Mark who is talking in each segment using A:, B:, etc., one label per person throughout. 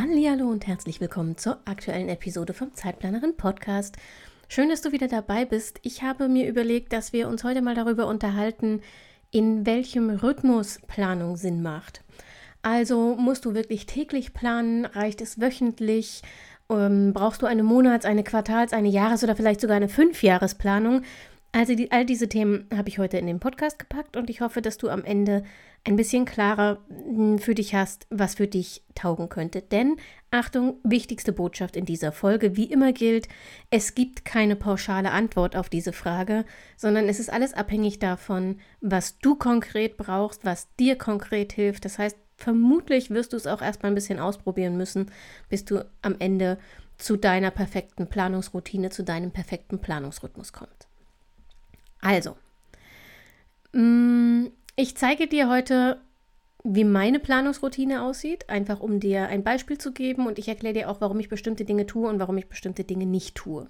A: Hallo und herzlich willkommen zur aktuellen Episode vom Zeitplanerin Podcast. Schön, dass du wieder dabei bist. Ich habe mir überlegt, dass wir uns heute mal darüber unterhalten, in welchem Rhythmus Planung Sinn macht. Also musst du wirklich täglich planen? Reicht es wöchentlich? Ähm, brauchst du eine Monats-, eine Quartals-, eine Jahres- oder vielleicht sogar eine Fünfjahresplanung? Also die, all diese Themen habe ich heute in den Podcast gepackt und ich hoffe, dass du am Ende ein bisschen klarer hm, für dich hast, was für dich taugen könnte. Denn Achtung, wichtigste Botschaft in dieser Folge, wie immer gilt, es gibt keine pauschale Antwort auf diese Frage, sondern es ist alles abhängig davon, was du konkret brauchst, was dir konkret hilft. Das heißt, vermutlich wirst du es auch erstmal ein bisschen ausprobieren müssen, bis du am Ende zu deiner perfekten Planungsroutine, zu deinem perfekten Planungsrhythmus kommst. Also, mm, ich zeige dir heute, wie meine Planungsroutine aussieht, einfach um dir ein Beispiel zu geben und ich erkläre dir auch, warum ich bestimmte Dinge tue und warum ich bestimmte Dinge nicht tue.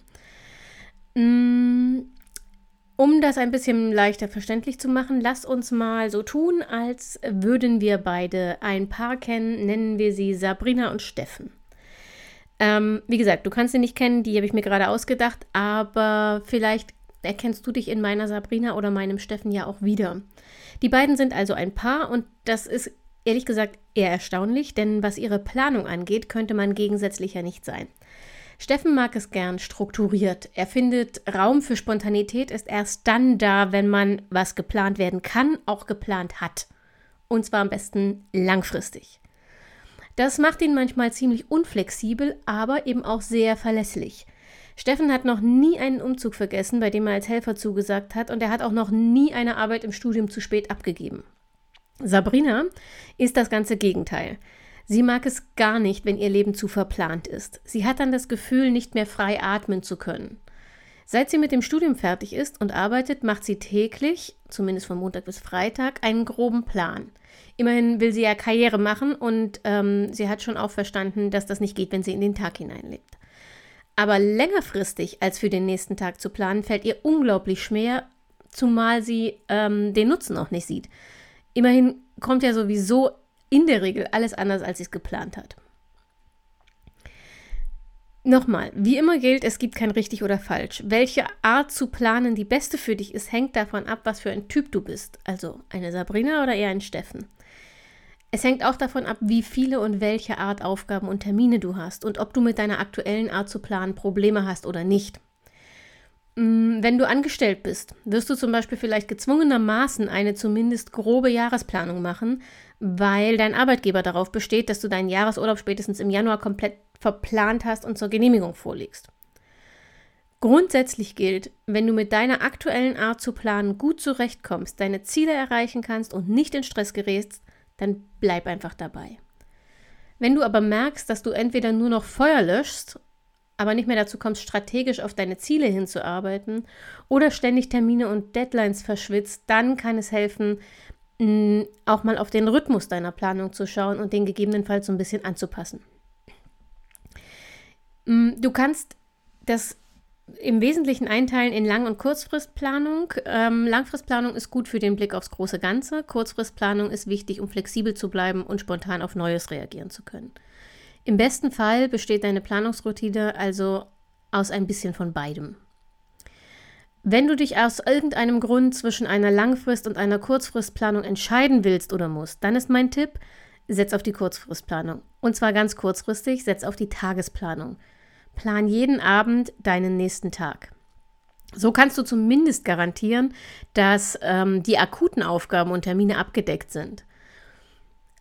A: Mm, um das ein bisschen leichter verständlich zu machen, lass uns mal so tun, als würden wir beide ein Paar kennen, nennen wir sie Sabrina und Steffen. Ähm, wie gesagt, du kannst sie nicht kennen, die habe ich mir gerade ausgedacht, aber vielleicht erkennst du dich in meiner Sabrina oder meinem Steffen ja auch wieder. Die beiden sind also ein Paar und das ist ehrlich gesagt eher erstaunlich, denn was ihre Planung angeht, könnte man gegensätzlicher nicht sein. Steffen mag es gern strukturiert. Er findet, Raum für Spontanität ist erst dann da, wenn man, was geplant werden kann, auch geplant hat. Und zwar am besten langfristig. Das macht ihn manchmal ziemlich unflexibel, aber eben auch sehr verlässlich. Steffen hat noch nie einen Umzug vergessen, bei dem er als Helfer zugesagt hat, und er hat auch noch nie eine Arbeit im Studium zu spät abgegeben. Sabrina ist das ganze Gegenteil. Sie mag es gar nicht, wenn ihr Leben zu verplant ist. Sie hat dann das Gefühl, nicht mehr frei atmen zu können. Seit sie mit dem Studium fertig ist und arbeitet, macht sie täglich, zumindest von Montag bis Freitag, einen groben Plan. Immerhin will sie ja Karriere machen und ähm, sie hat schon auch verstanden, dass das nicht geht, wenn sie in den Tag hineinlebt. Aber längerfristig als für den nächsten Tag zu planen, fällt ihr unglaublich schwer, zumal sie ähm, den Nutzen noch nicht sieht. Immerhin kommt ja sowieso in der Regel alles anders, als sie es geplant hat. Nochmal, wie immer gilt, es gibt kein richtig oder falsch. Welche Art zu planen die beste für dich ist, hängt davon ab, was für ein Typ du bist. Also eine Sabrina oder eher ein Steffen. Es hängt auch davon ab, wie viele und welche Art Aufgaben und Termine du hast und ob du mit deiner aktuellen Art zu planen Probleme hast oder nicht. Mm, wenn du angestellt bist, wirst du zum Beispiel vielleicht gezwungenermaßen eine zumindest grobe Jahresplanung machen, weil dein Arbeitgeber darauf besteht, dass du deinen Jahresurlaub spätestens im Januar komplett verplant hast und zur Genehmigung vorlegst. Grundsätzlich gilt, wenn du mit deiner aktuellen Art zu planen gut zurechtkommst, deine Ziele erreichen kannst und nicht in Stress gerätst, dann bleib einfach dabei. Wenn du aber merkst, dass du entweder nur noch Feuer löschst, aber nicht mehr dazu kommst, strategisch auf deine Ziele hinzuarbeiten oder ständig Termine und Deadlines verschwitzt, dann kann es helfen, auch mal auf den Rhythmus deiner Planung zu schauen und den gegebenenfalls so ein bisschen anzupassen. Du kannst das im Wesentlichen einteilen in Lang- und Kurzfristplanung. Ähm, Langfristplanung ist gut für den Blick aufs große Ganze. Kurzfristplanung ist wichtig, um flexibel zu bleiben und spontan auf Neues reagieren zu können. Im besten Fall besteht deine Planungsroutine also aus ein bisschen von beidem. Wenn du dich aus irgendeinem Grund zwischen einer Langfrist- und einer Kurzfristplanung entscheiden willst oder musst, dann ist mein Tipp, setz auf die Kurzfristplanung. Und zwar ganz kurzfristig, setz auf die Tagesplanung. Plan jeden Abend deinen nächsten Tag. So kannst du zumindest garantieren, dass ähm, die akuten Aufgaben und Termine abgedeckt sind.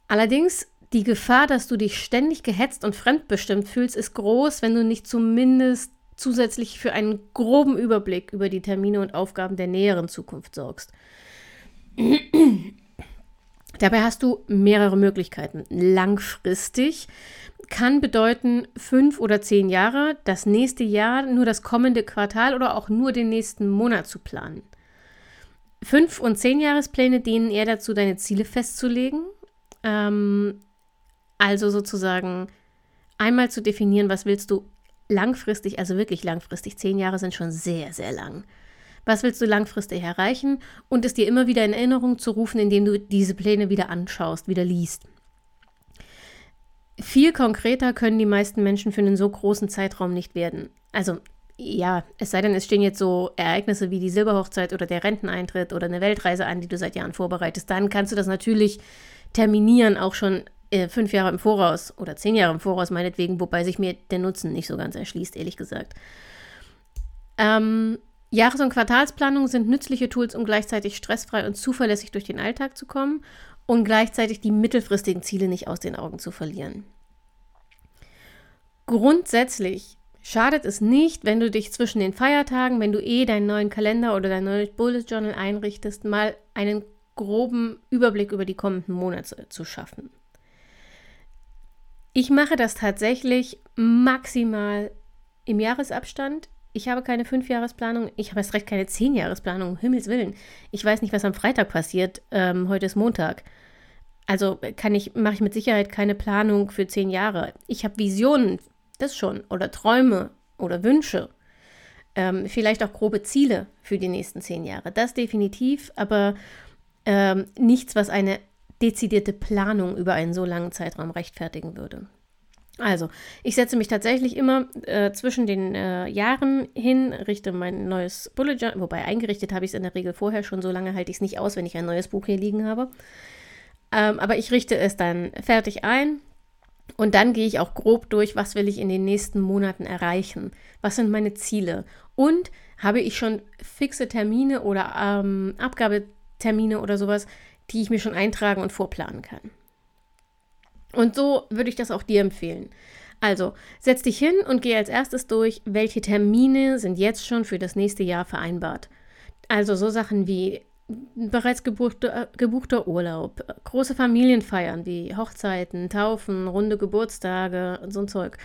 A: Allerdings, die Gefahr, dass du dich ständig gehetzt und fremdbestimmt fühlst, ist groß, wenn du nicht zumindest zusätzlich für einen groben Überblick über die Termine und Aufgaben der näheren Zukunft sorgst. Dabei hast du mehrere Möglichkeiten. Langfristig kann bedeuten fünf oder zehn Jahre, das nächste Jahr, nur das kommende Quartal oder auch nur den nächsten Monat zu planen. Fünf- und zehn Jahrespläne dienen eher dazu, deine Ziele festzulegen. Ähm, also sozusagen einmal zu definieren, was willst du langfristig, also wirklich langfristig. Zehn Jahre sind schon sehr, sehr lang. Was willst du langfristig erreichen und es dir immer wieder in Erinnerung zu rufen, indem du diese Pläne wieder anschaust, wieder liest. Viel konkreter können die meisten Menschen für einen so großen Zeitraum nicht werden. Also ja, es sei denn, es stehen jetzt so Ereignisse wie die Silberhochzeit oder der Renteneintritt oder eine Weltreise an, die du seit Jahren vorbereitest. Dann kannst du das natürlich terminieren, auch schon äh, fünf Jahre im Voraus oder zehn Jahre im Voraus meinetwegen, wobei sich mir der Nutzen nicht so ganz erschließt, ehrlich gesagt. Ähm, Jahres- und Quartalsplanung sind nützliche Tools, um gleichzeitig stressfrei und zuverlässig durch den Alltag zu kommen und gleichzeitig die mittelfristigen Ziele nicht aus den Augen zu verlieren. Grundsätzlich schadet es nicht, wenn du dich zwischen den Feiertagen, wenn du eh deinen neuen Kalender oder dein neues Bullet Journal einrichtest, mal einen groben Überblick über die kommenden Monate zu schaffen. Ich mache das tatsächlich maximal im Jahresabstand. Ich habe keine Fünfjahresplanung, ich habe erst recht keine Zehnjahresplanung, um Himmels Willen. Ich weiß nicht, was am Freitag passiert. Ähm, heute ist Montag. Also kann ich, mache ich mit Sicherheit keine Planung für zehn Jahre. Ich habe Visionen, das schon, oder Träume oder Wünsche. Ähm, vielleicht auch grobe Ziele für die nächsten zehn Jahre. Das definitiv, aber ähm, nichts, was eine dezidierte Planung über einen so langen Zeitraum rechtfertigen würde. Also, ich setze mich tatsächlich immer äh, zwischen den äh, Jahren hin, richte mein neues Bullet Journal, wobei eingerichtet habe ich es in der Regel vorher schon, so lange halte ich es nicht aus, wenn ich ein neues Buch hier liegen habe. Ähm, aber ich richte es dann fertig ein und dann gehe ich auch grob durch, was will ich in den nächsten Monaten erreichen, was sind meine Ziele und habe ich schon fixe Termine oder ähm, Abgabetermine oder sowas, die ich mir schon eintragen und vorplanen kann. Und so würde ich das auch dir empfehlen. Also, setz dich hin und geh als erstes durch, welche Termine sind jetzt schon für das nächste Jahr vereinbart. Also so Sachen wie bereits gebuchter, gebuchter Urlaub, große Familienfeiern wie Hochzeiten, Taufen, runde Geburtstage und so ein Zeug.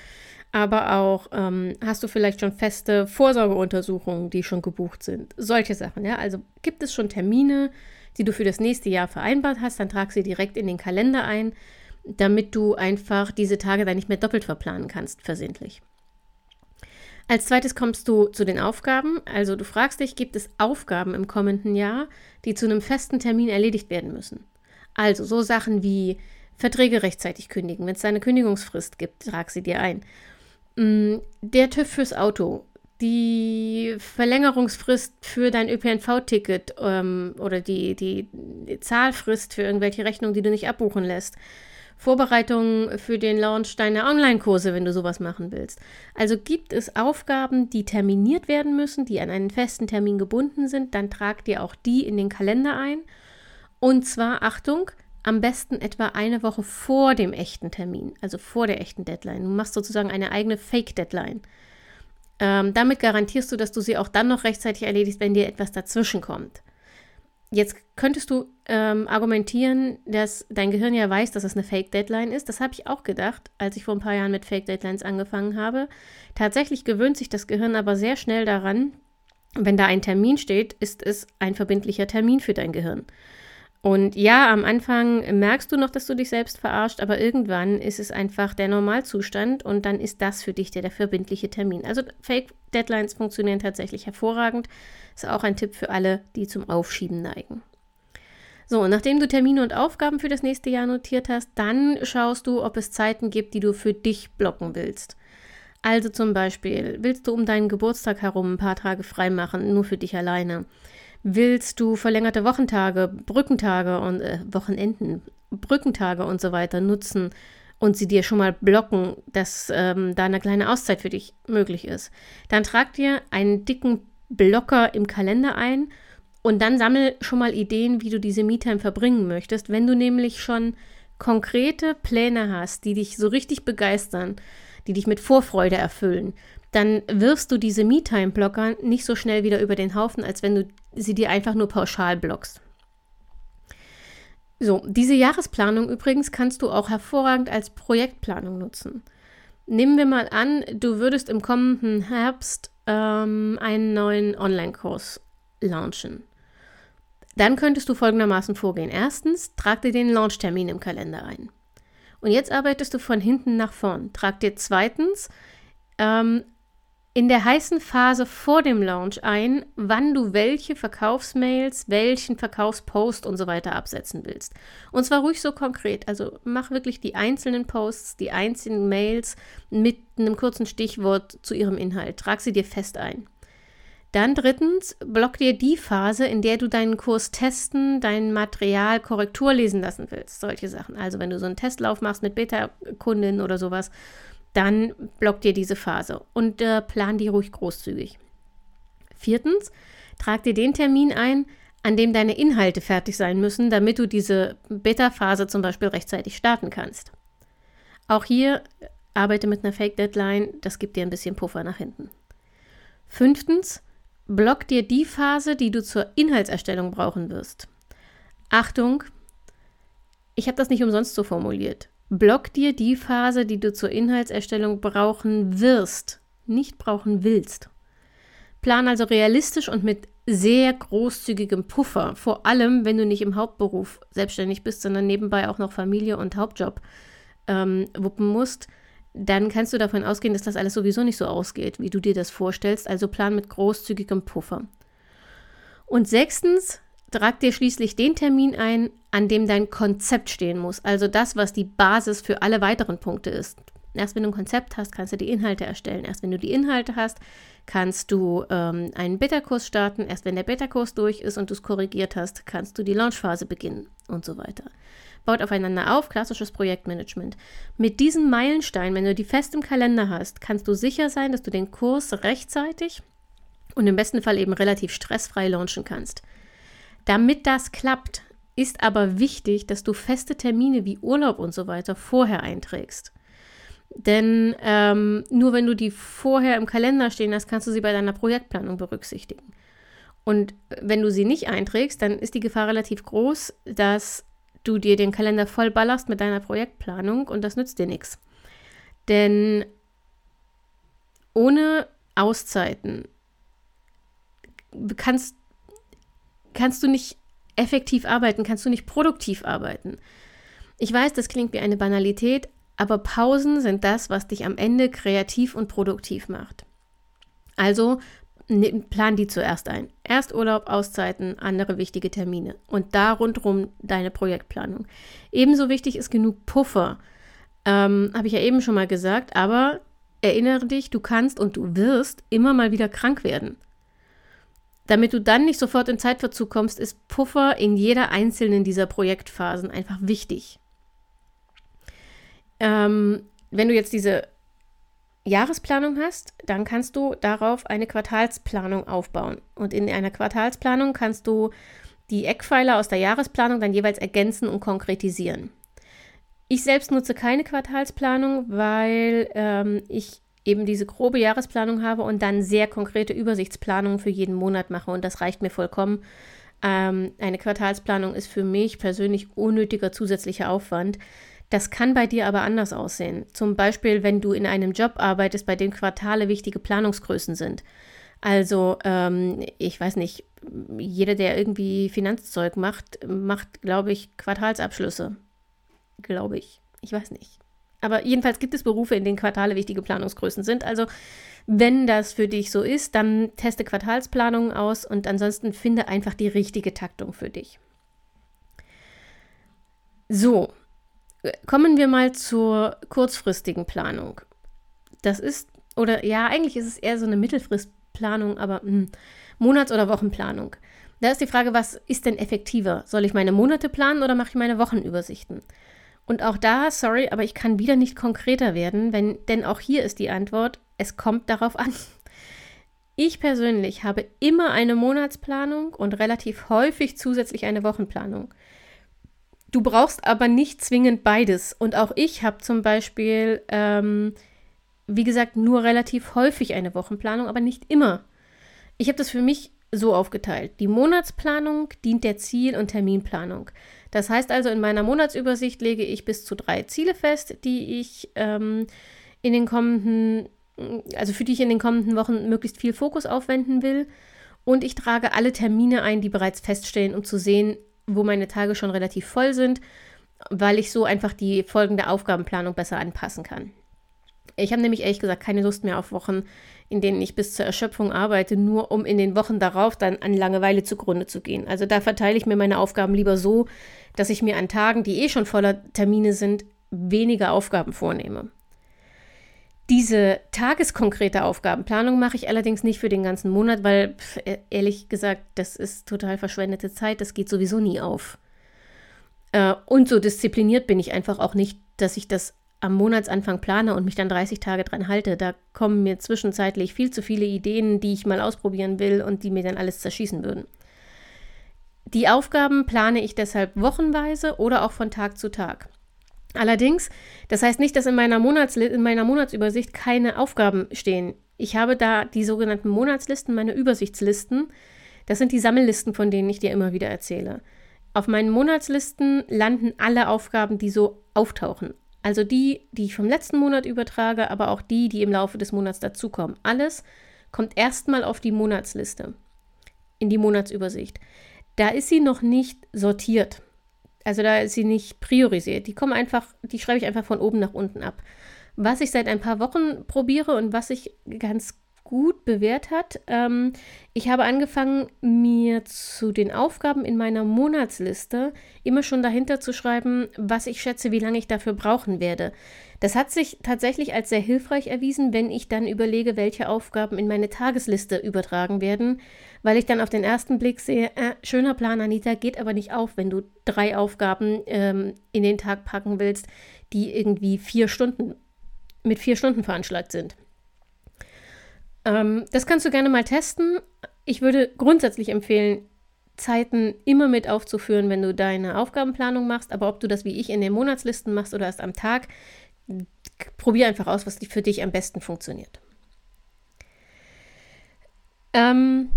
A: Aber auch ähm, hast du vielleicht schon feste Vorsorgeuntersuchungen, die schon gebucht sind. Solche Sachen, ja. Also gibt es schon Termine, die du für das nächste Jahr vereinbart hast, dann trag sie direkt in den Kalender ein, damit du einfach diese Tage dann nicht mehr doppelt verplanen kannst, versehentlich. Als zweites kommst du zu den Aufgaben. Also du fragst dich, gibt es Aufgaben im kommenden Jahr, die zu einem festen Termin erledigt werden müssen? Also so Sachen wie Verträge rechtzeitig kündigen. Wenn es eine Kündigungsfrist gibt, trag sie dir ein. Mm, der TÜV fürs Auto, die Verlängerungsfrist für dein ÖPNV-Ticket ähm, oder die, die, die Zahlfrist für irgendwelche Rechnungen, die du nicht abbuchen lässt. Vorbereitungen für den Launch deiner Online-Kurse, wenn du sowas machen willst. Also gibt es Aufgaben, die terminiert werden müssen, die an einen festen Termin gebunden sind, dann trag dir auch die in den Kalender ein. Und zwar, Achtung, am besten etwa eine Woche vor dem echten Termin, also vor der echten Deadline. Du machst sozusagen eine eigene Fake-Deadline. Ähm, damit garantierst du, dass du sie auch dann noch rechtzeitig erledigst, wenn dir etwas dazwischen kommt. Jetzt könntest du ähm, argumentieren, dass dein Gehirn ja weiß, dass es eine Fake-Deadline ist. Das habe ich auch gedacht, als ich vor ein paar Jahren mit Fake-Deadlines angefangen habe. Tatsächlich gewöhnt sich das Gehirn aber sehr schnell daran, wenn da ein Termin steht, ist es ein verbindlicher Termin für dein Gehirn. Und ja, am Anfang merkst du noch, dass du dich selbst verarscht, aber irgendwann ist es einfach der Normalzustand und dann ist das für dich der, der verbindliche Termin. Also Fake Deadlines funktionieren tatsächlich hervorragend. Ist auch ein Tipp für alle, die zum Aufschieben neigen. So, nachdem du Termine und Aufgaben für das nächste Jahr notiert hast, dann schaust du, ob es Zeiten gibt, die du für dich blocken willst. Also zum Beispiel, willst du um deinen Geburtstag herum ein paar Tage frei machen, nur für dich alleine? Willst du verlängerte Wochentage, Brückentage und äh, Wochenenden, Brückentage und so weiter nutzen und sie dir schon mal blocken, dass ähm, da eine kleine Auszeit für dich möglich ist? Dann trag dir einen dicken Blocker im Kalender ein und dann sammel schon mal Ideen, wie du diese Me-Time verbringen möchtest. Wenn du nämlich schon konkrete Pläne hast, die dich so richtig begeistern, die dich mit Vorfreude erfüllen, dann wirfst du diese Me-Time-Blocker nicht so schnell wieder über den Haufen, als wenn du sie dir einfach nur pauschal blockst. So, diese Jahresplanung übrigens kannst du auch hervorragend als Projektplanung nutzen. Nehmen wir mal an, du würdest im kommenden Herbst ähm, einen neuen Online-Kurs launchen. Dann könntest du folgendermaßen vorgehen. Erstens, trag dir den Launchtermin im Kalender ein. Und jetzt arbeitest du von hinten nach vorn. Trag dir zweitens ähm, in der heißen Phase vor dem Launch ein, wann du welche Verkaufsmails, welchen Verkaufspost und so weiter absetzen willst. Und zwar ruhig so konkret. Also mach wirklich die einzelnen Posts, die einzelnen Mails mit einem kurzen Stichwort zu ihrem Inhalt. Trag sie dir fest ein. Dann drittens, block dir die Phase, in der du deinen Kurs testen, dein Material Korrektur lesen lassen willst. Solche Sachen. Also wenn du so einen Testlauf machst mit Beta-Kundinnen oder sowas, dann block dir diese Phase und äh, plan die ruhig großzügig. Viertens, trag dir den Termin ein, an dem deine Inhalte fertig sein müssen, damit du diese Beta-Phase zum Beispiel rechtzeitig starten kannst. Auch hier arbeite mit einer Fake-Deadline, das gibt dir ein bisschen Puffer nach hinten. Fünftens, Block dir die Phase, die du zur Inhaltserstellung brauchen wirst. Achtung, ich habe das nicht umsonst so formuliert. Block dir die Phase, die du zur Inhaltserstellung brauchen wirst, nicht brauchen willst. Plan also realistisch und mit sehr großzügigem Puffer, vor allem wenn du nicht im Hauptberuf selbstständig bist, sondern nebenbei auch noch Familie und Hauptjob ähm, wuppen musst dann kannst du davon ausgehen, dass das alles sowieso nicht so ausgeht, wie du dir das vorstellst. Also plan mit großzügigem Puffer. Und sechstens, trag dir schließlich den Termin ein, an dem dein Konzept stehen muss. Also das, was die Basis für alle weiteren Punkte ist. Erst wenn du ein Konzept hast, kannst du die Inhalte erstellen. Erst wenn du die Inhalte hast, kannst du ähm, einen Beta-Kurs starten. Erst wenn der Beta-Kurs durch ist und du es korrigiert hast, kannst du die Launchphase beginnen und so weiter baut aufeinander auf, klassisches Projektmanagement. Mit diesen Meilensteinen, wenn du die fest im Kalender hast, kannst du sicher sein, dass du den Kurs rechtzeitig und im besten Fall eben relativ stressfrei launchen kannst. Damit das klappt, ist aber wichtig, dass du feste Termine wie Urlaub und so weiter vorher einträgst. Denn ähm, nur wenn du die vorher im Kalender stehen hast, kannst du sie bei deiner Projektplanung berücksichtigen. Und wenn du sie nicht einträgst, dann ist die Gefahr relativ groß, dass du dir den Kalender voll ballerst mit deiner Projektplanung und das nützt dir nichts. Denn ohne Auszeiten kannst, kannst du nicht effektiv arbeiten, kannst du nicht produktiv arbeiten. Ich weiß, das klingt wie eine Banalität, aber Pausen sind das, was dich am Ende kreativ und produktiv macht. Also plan die zuerst ein. Erst Urlaub, Auszeiten, andere wichtige Termine. Und da rundherum deine Projektplanung. Ebenso wichtig ist genug Puffer. Ähm, Habe ich ja eben schon mal gesagt, aber erinnere dich, du kannst und du wirst immer mal wieder krank werden. Damit du dann nicht sofort in Zeitverzug kommst, ist Puffer in jeder einzelnen dieser Projektphasen einfach wichtig. Ähm, wenn du jetzt diese Jahresplanung hast, dann kannst du darauf eine Quartalsplanung aufbauen. Und in einer Quartalsplanung kannst du die Eckpfeiler aus der Jahresplanung dann jeweils ergänzen und konkretisieren. Ich selbst nutze keine Quartalsplanung, weil ähm, ich eben diese grobe Jahresplanung habe und dann sehr konkrete Übersichtsplanungen für jeden Monat mache. Und das reicht mir vollkommen. Ähm, eine Quartalsplanung ist für mich persönlich unnötiger zusätzlicher Aufwand. Das kann bei dir aber anders aussehen. Zum Beispiel, wenn du in einem Job arbeitest, bei dem Quartale wichtige Planungsgrößen sind. Also, ähm, ich weiß nicht, jeder, der irgendwie Finanzzeug macht, macht, glaube ich, Quartalsabschlüsse. Glaube ich. Ich weiß nicht. Aber jedenfalls gibt es Berufe, in denen Quartale wichtige Planungsgrößen sind. Also, wenn das für dich so ist, dann teste Quartalsplanungen aus und ansonsten finde einfach die richtige Taktung für dich. So, Kommen wir mal zur kurzfristigen Planung. Das ist, oder ja, eigentlich ist es eher so eine Mittelfristplanung, aber mh, hm, Monats- oder Wochenplanung. Da ist die Frage, was ist denn effektiver? Soll ich meine Monate planen oder mache ich meine Wochenübersichten? Und auch da, sorry, aber ich kann wieder nicht konkreter werden, wenn, denn auch hier ist die Antwort, es kommt darauf an. Ich persönlich habe immer eine Monatsplanung und relativ häufig zusätzlich eine Wochenplanung. Du brauchst aber nicht zwingend beides. Und auch ich habe zum Beispiel, ähm, wie gesagt, nur relativ häufig eine Wochenplanung, aber nicht immer. Ich habe das für mich so aufgeteilt. Die Monatsplanung dient der Ziel- und Terminplanung. Das heißt also, in meiner Monatsübersicht lege ich bis zu drei Ziele fest, die ich ähm, in den kommenden, also für die ich in den kommenden Wochen möglichst viel Fokus aufwenden will. Und ich trage alle Termine ein, die bereits feststehen, um zu sehen, wo meine Tage schon relativ voll sind, weil ich so einfach die folgende Aufgabenplanung besser anpassen kann. Ich habe nämlich ehrlich gesagt keine Lust mehr auf Wochen, in denen ich bis zur Erschöpfung arbeite, nur um in den Wochen darauf dann an Langeweile zugrunde zu gehen. Also da verteile ich mir meine Aufgaben lieber so, dass ich mir an Tagen, die eh schon voller Termine sind, weniger Aufgaben vornehme. Diese tageskonkrete Aufgabenplanung mache ich allerdings nicht für den ganzen Monat, weil e-, ehrlich gesagt, das ist total verschwendete Zeit, das geht sowieso nie auf. Äh, und so diszipliniert bin ich einfach auch nicht, dass ich das am Monatsanfang plane und mich dann 30 Tage dran halte. Da kommen mir zwischenzeitlich viel zu viele Ideen, die ich mal ausprobieren will und die mir dann alles zerschießen würden. Die Aufgaben plane ich deshalb wochenweise oder auch von Tag zu Tag. Allerdings, das heißt nicht, dass in meiner, Monatsli in meiner Monatsübersicht keine Aufgaben stehen. Ich habe da die sogenannten Monatslisten, meine Übersichtslisten. Das sind die Sammellisten, von denen ich dir immer wieder erzähle. Auf meinen Monatslisten landen alle Aufgaben, die so auftauchen. Also die, die ich vom letzten Monat übertrage, aber auch die, die im Laufe des Monats dazukommen. Alles kommt erstmal auf die Monatsliste, in die Monatsübersicht. Da ist sie noch nicht sortiert. Also da ist sie nicht priorisiert. Die kommen einfach, die schreibe ich einfach von oben nach unten ab. Was ich seit ein paar Wochen probiere und was ich ganz gut bewährt hat. Ähm, ich habe angefangen, mir zu den Aufgaben in meiner Monatsliste immer schon dahinter zu schreiben, was ich schätze, wie lange ich dafür brauchen werde. Das hat sich tatsächlich als sehr hilfreich erwiesen, wenn ich dann überlege, welche Aufgaben in meine Tagesliste übertragen werden, weil ich dann auf den ersten Blick sehe, äh, schöner Plan, Anita, geht aber nicht auf, wenn du drei Aufgaben ähm, in den Tag packen willst, die irgendwie vier Stunden mit vier Stunden veranschlagt sind. Ähm, das kannst du gerne mal testen. Ich würde grundsätzlich empfehlen, Zeiten immer mit aufzuführen, wenn du deine Aufgabenplanung machst. Aber ob du das wie ich in den Monatslisten machst oder erst am Tag, probier einfach aus, was für dich am besten funktioniert. Ähm,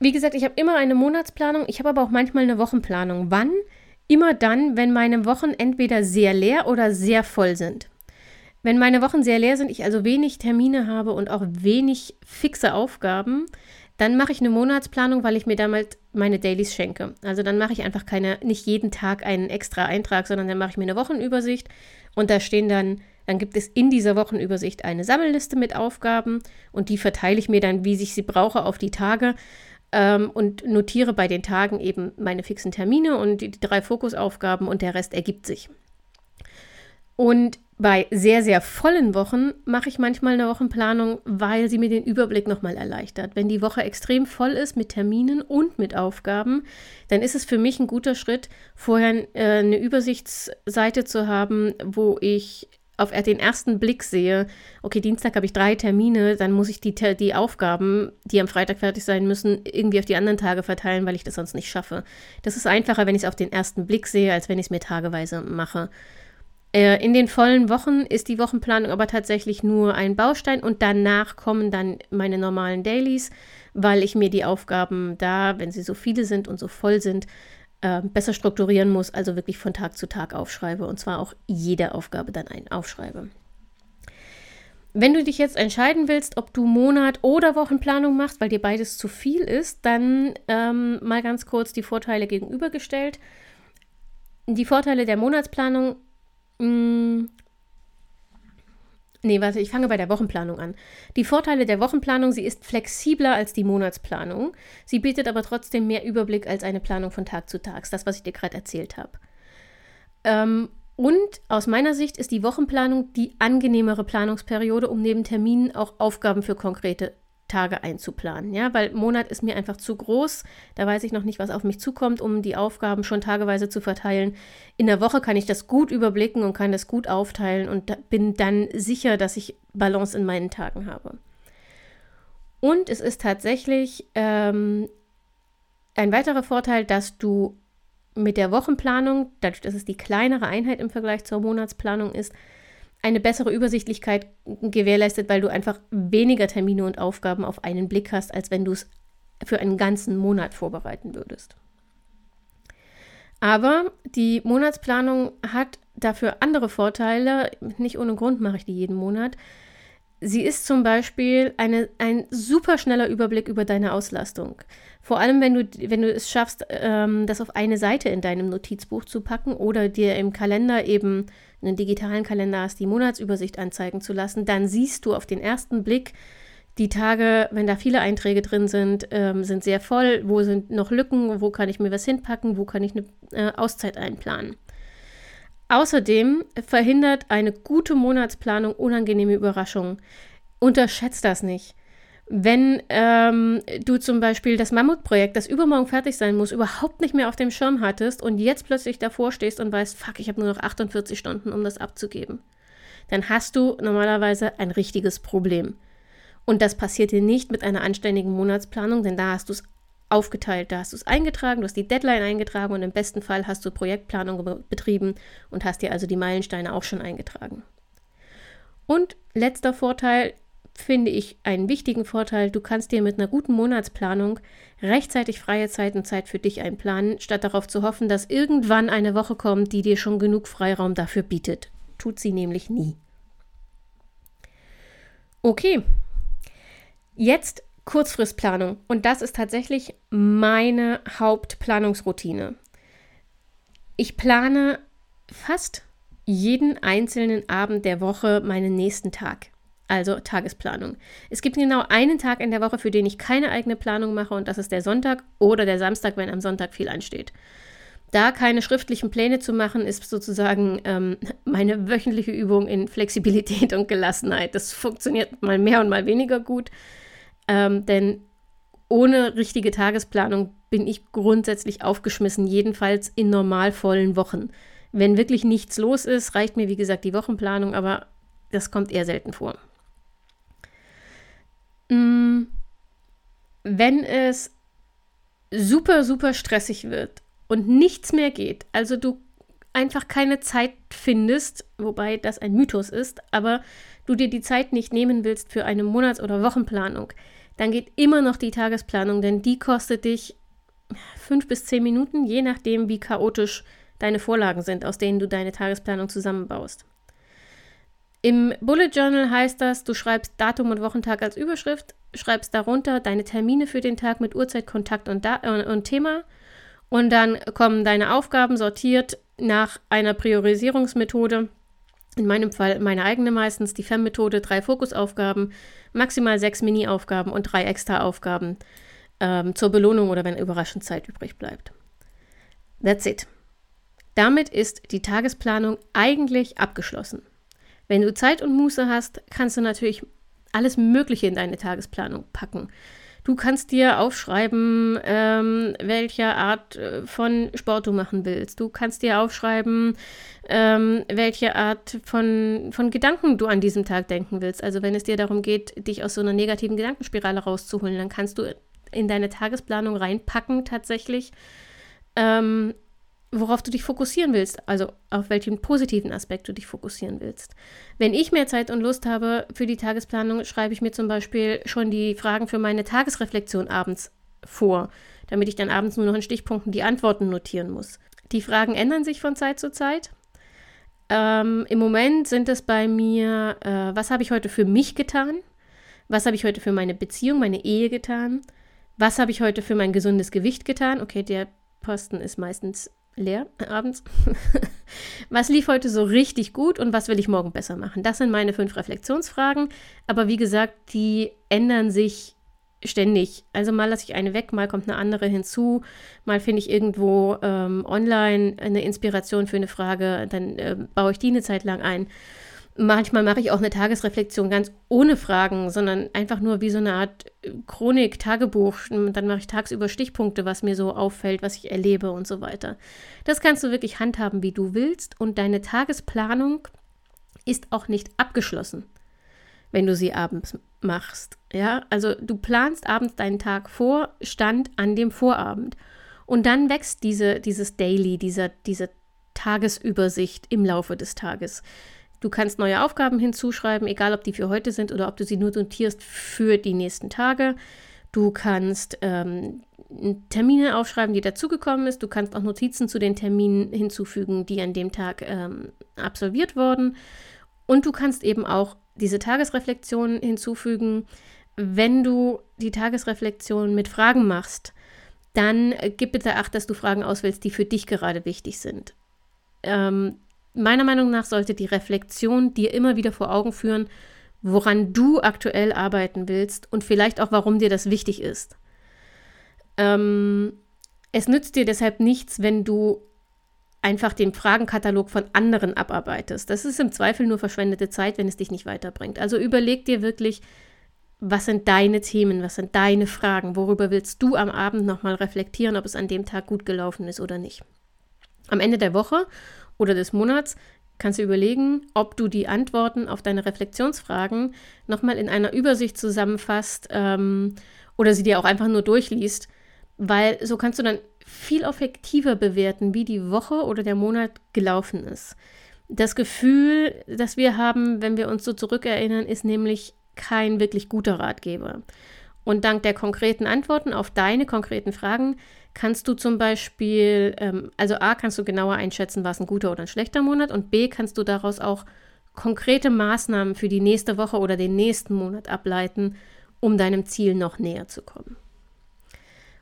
A: wie gesagt, ich habe immer eine Monatsplanung, ich habe aber auch manchmal eine Wochenplanung. Wann? Immer dann, wenn meine Wochen entweder sehr leer oder sehr voll sind. Wenn meine Wochen sehr leer sind, ich also wenig Termine habe und auch wenig fixe Aufgaben, dann mache ich eine Monatsplanung, weil ich mir damals meine Dailies schenke. Also dann mache ich einfach keine, nicht jeden Tag einen extra Eintrag, sondern dann mache ich mir eine Wochenübersicht und da stehen dann, dann gibt es in dieser Wochenübersicht eine Sammelliste mit Aufgaben und die verteile ich mir dann, wie ich sie brauche, auf die Tage ähm, und notiere bei den Tagen eben meine fixen Termine und die, die drei Fokusaufgaben und der Rest ergibt sich. Und bei sehr, sehr vollen Wochen mache ich manchmal eine Wochenplanung, weil sie mir den Überblick nochmal erleichtert. Wenn die Woche extrem voll ist mit Terminen und mit Aufgaben, dann ist es für mich ein guter Schritt, vorher äh, eine Übersichtsseite zu haben, wo ich auf den ersten Blick sehe, okay, Dienstag habe ich drei Termine, dann muss ich die, die Aufgaben, die am Freitag fertig sein müssen, irgendwie auf die anderen Tage verteilen, weil ich das sonst nicht schaffe. Das ist einfacher, wenn ich es auf den ersten Blick sehe, als wenn ich es mir tageweise mache. Äh, in den vollen Wochen ist die Wochenplanung aber tatsächlich nur ein Baustein und danach kommen dann meine normalen Dailies, weil ich mir die Aufgaben da, wenn sie so viele sind und so voll sind, äh, besser strukturieren muss, also wirklich von Tag zu Tag aufschreibe und zwar auch jede Aufgabe dann ein aufschreibe. Wenn du dich jetzt entscheiden willst, ob du Monat- oder Wochenplanung machst, weil dir beides zu viel ist, dann ähm, mal ganz kurz die Vorteile gegenübergestellt. Die Vorteile der Monatsplanung Mm. Nee, warte, ich fange bei der Wochenplanung an. Die Vorteile der Wochenplanung, sie ist flexibler als die Monatsplanung. Sie bietet aber trotzdem mehr Überblick als eine Planung von Tag zu Tag, das, was ich dir gerade erzählt habe. Ähm, und aus meiner Sicht ist die Wochenplanung die angenehmere Planungsperiode, um neben Terminen auch Aufgaben für konkrete Tage einzuplanen, ja, weil Monat ist mir einfach zu groß. Da weiß ich noch nicht, was auf mich zukommt, um die Aufgaben schon tageweise zu verteilen. In der Woche kann ich das gut überblicken und kann das gut aufteilen und bin dann sicher, dass ich Balance in meinen Tagen habe. Und es ist tatsächlich ähm, ein weiterer Vorteil, dass du mit der Wochenplanung, dadurch, dass es die kleinere Einheit im Vergleich zur Monatsplanung ist, eine bessere Übersichtlichkeit gewährleistet, weil du einfach weniger Termine und Aufgaben auf einen Blick hast, als wenn du es für einen ganzen Monat vorbereiten würdest. Aber die Monatsplanung hat dafür andere Vorteile. Nicht ohne Grund mache ich die jeden Monat. Sie ist zum Beispiel eine, ein super schneller Überblick über deine Auslastung. Vor allem, wenn du, wenn du es schaffst, ähm, das auf eine Seite in deinem Notizbuch zu packen oder dir im Kalender eben einen digitalen Kalender hast, die Monatsübersicht anzeigen zu lassen, dann siehst du auf den ersten Blick, die Tage, wenn da viele Einträge drin sind, ähm, sind sehr voll. Wo sind noch Lücken? Wo kann ich mir was hinpacken? Wo kann ich eine äh, Auszeit einplanen? Außerdem verhindert eine gute Monatsplanung unangenehme Überraschungen. Unterschätzt das nicht. Wenn ähm, du zum Beispiel das Mammutprojekt, das übermorgen fertig sein muss, überhaupt nicht mehr auf dem Schirm hattest und jetzt plötzlich davor stehst und weißt, fuck, ich habe nur noch 48 Stunden, um das abzugeben, dann hast du normalerweise ein richtiges Problem. Und das passiert dir nicht mit einer anständigen Monatsplanung, denn da hast du es aufgeteilt. Da hast du es eingetragen, du hast die Deadline eingetragen und im besten Fall hast du Projektplanung betrieben und hast dir also die Meilensteine auch schon eingetragen. Und letzter Vorteil, finde ich einen wichtigen Vorteil, du kannst dir mit einer guten Monatsplanung rechtzeitig freie Zeit und Zeit für dich einplanen, statt darauf zu hoffen, dass irgendwann eine Woche kommt, die dir schon genug Freiraum dafür bietet. Tut sie nämlich nie. Okay, jetzt Kurzfristplanung. Und das ist tatsächlich meine Hauptplanungsroutine. Ich plane fast jeden einzelnen Abend der Woche meinen nächsten Tag. Also Tagesplanung. Es gibt genau einen Tag in der Woche, für den ich keine eigene Planung mache und das ist der Sonntag oder der Samstag, wenn am Sonntag viel ansteht. Da keine schriftlichen Pläne zu machen, ist sozusagen ähm, meine wöchentliche Übung in Flexibilität und Gelassenheit. Das funktioniert mal mehr und mal weniger gut. Ähm, denn ohne richtige Tagesplanung bin ich grundsätzlich aufgeschmissen, jedenfalls in normal vollen Wochen. Wenn wirklich nichts los ist, reicht mir wie gesagt die Wochenplanung, aber das kommt eher selten vor. Mm, wenn es super, super stressig wird und nichts mehr geht, also du einfach keine Zeit findest, wobei das ein Mythos ist, aber du dir die Zeit nicht nehmen willst für eine Monats- oder Wochenplanung, dann geht immer noch die Tagesplanung, denn die kostet dich fünf bis zehn Minuten, je nachdem, wie chaotisch deine Vorlagen sind, aus denen du deine Tagesplanung zusammenbaust. Im Bullet Journal heißt das, du schreibst Datum und Wochentag als Überschrift, schreibst darunter deine Termine für den Tag mit Uhrzeit, Kontakt und, äh, und Thema und dann kommen deine Aufgaben sortiert nach einer Priorisierungsmethode in meinem Fall meine eigene meistens, die FEM-Methode, drei Fokusaufgaben, maximal sechs Mini-Aufgaben und drei Extra-Aufgaben ähm, zur Belohnung oder wenn überraschend Zeit übrig bleibt. That's it. Damit ist die Tagesplanung eigentlich abgeschlossen. Wenn du Zeit und Muße hast, kannst du natürlich alles Mögliche in deine Tagesplanung packen. Du kannst dir aufschreiben, ähm, welche Art äh, von Sport du machen willst. Du kannst dir aufschreiben, ähm, welche Art von, von Gedanken du an diesem Tag denken willst. Also wenn es dir darum geht, dich aus so einer negativen Gedankenspirale rauszuholen, dann kannst du in deine Tagesplanung reinpacken tatsächlich, ähm, worauf du dich fokussieren willst, also auf welchen positiven Aspekt du dich fokussieren willst. Wenn ich mehr Zeit und Lust habe für die Tagesplanung, schreibe ich mir zum Beispiel schon die Fragen für meine Tagesreflexion abends vor, damit ich dann abends nur noch in Stichpunkten die Antworten notieren muss. Die Fragen ändern sich von Zeit zu Zeit. Ähm, Im Moment sind es bei mir, äh, was habe ich heute für mich getan? Was habe ich heute für meine Beziehung, meine Ehe getan? Was habe ich heute für mein gesundes Gewicht getan? Okay, der Posten ist meistens leer abends. was lief heute so richtig gut und was will ich morgen besser machen? Das sind meine fünf Reflexionsfragen. Aber wie gesagt, die ändern sich ständig. Also mal lasse ich eine weg, mal kommt eine andere hinzu, mal finde ich irgendwo ähm, online eine Inspiration für eine Frage, dann äh, baue ich die eine Zeit lang ein. Manchmal mache ich auch eine Tagesreflexion ganz ohne Fragen, sondern einfach nur wie so eine Art äh, Chronik, Tagebuch. Dann mache ich tagsüber Stichpunkte, was mir so auffällt, was ich erlebe und so weiter. Das kannst du wirklich handhaben, wie du willst. Und deine Tagesplanung ist auch nicht abgeschlossen, wenn du sie abends machst. Ja, also du planst abends deinen Tag vor, Stand an dem Vorabend. Und dann wächst diese, dieses Daily, dieser, diese Tagesübersicht im Laufe des Tages. Du kannst neue Aufgaben hinzuschreiben, egal ob die für heute sind oder ob du sie nur notierst für die nächsten Tage. Du kannst ähm, Termine aufschreiben, die dazugekommen ist. Du kannst auch Notizen zu den Terminen hinzufügen, die an dem Tag ähm, absolviert wurden. Und du kannst eben auch diese Tagesreflexion hinzufügen. Wenn du die Tagesreflexion mit Fragen machst, dann äh, gib bitte Acht, dass du Fragen auswählst, die für dich gerade wichtig sind. Ähm, meiner Meinung nach sollte die Reflexion dir immer wieder vor Augen führen, woran du aktuell arbeiten willst und vielleicht auch, warum dir das wichtig ist. Ähm, es nützt dir deshalb nichts, wenn du einfach den Fragenkatalog von anderen abarbeitest. Das ist im Zweifel nur verschwendete Zeit, wenn es dich nicht weiterbringt. Also überleg dir wirklich, was sind deine Themen, was sind deine Fragen, worüber willst du am Abend nochmal reflektieren, ob es an dem Tag gut gelaufen ist oder nicht. Am Ende der Woche oder des Monats kannst du überlegen, ob du die Antworten auf deine Reflexionsfragen nochmal in einer Übersicht zusammenfasst ähm, oder sie dir auch einfach nur durchliest, weil so kannst du dann viel effektiver bewerten, wie die Woche oder der Monat gelaufen ist. Das Gefühl, das wir haben, wenn wir uns so zurückerinnern, ist nämlich kein wirklich guter Ratgeber. Und dank der konkreten Antworten auf deine konkreten Fragen kannst du zum Beispiel, ähm, also A, kannst du genauer einschätzen, was ein guter oder ein schlechter Monat und B, kannst du daraus auch konkrete Maßnahmen für die nächste Woche oder den nächsten Monat ableiten, um deinem Ziel noch näher zu kommen.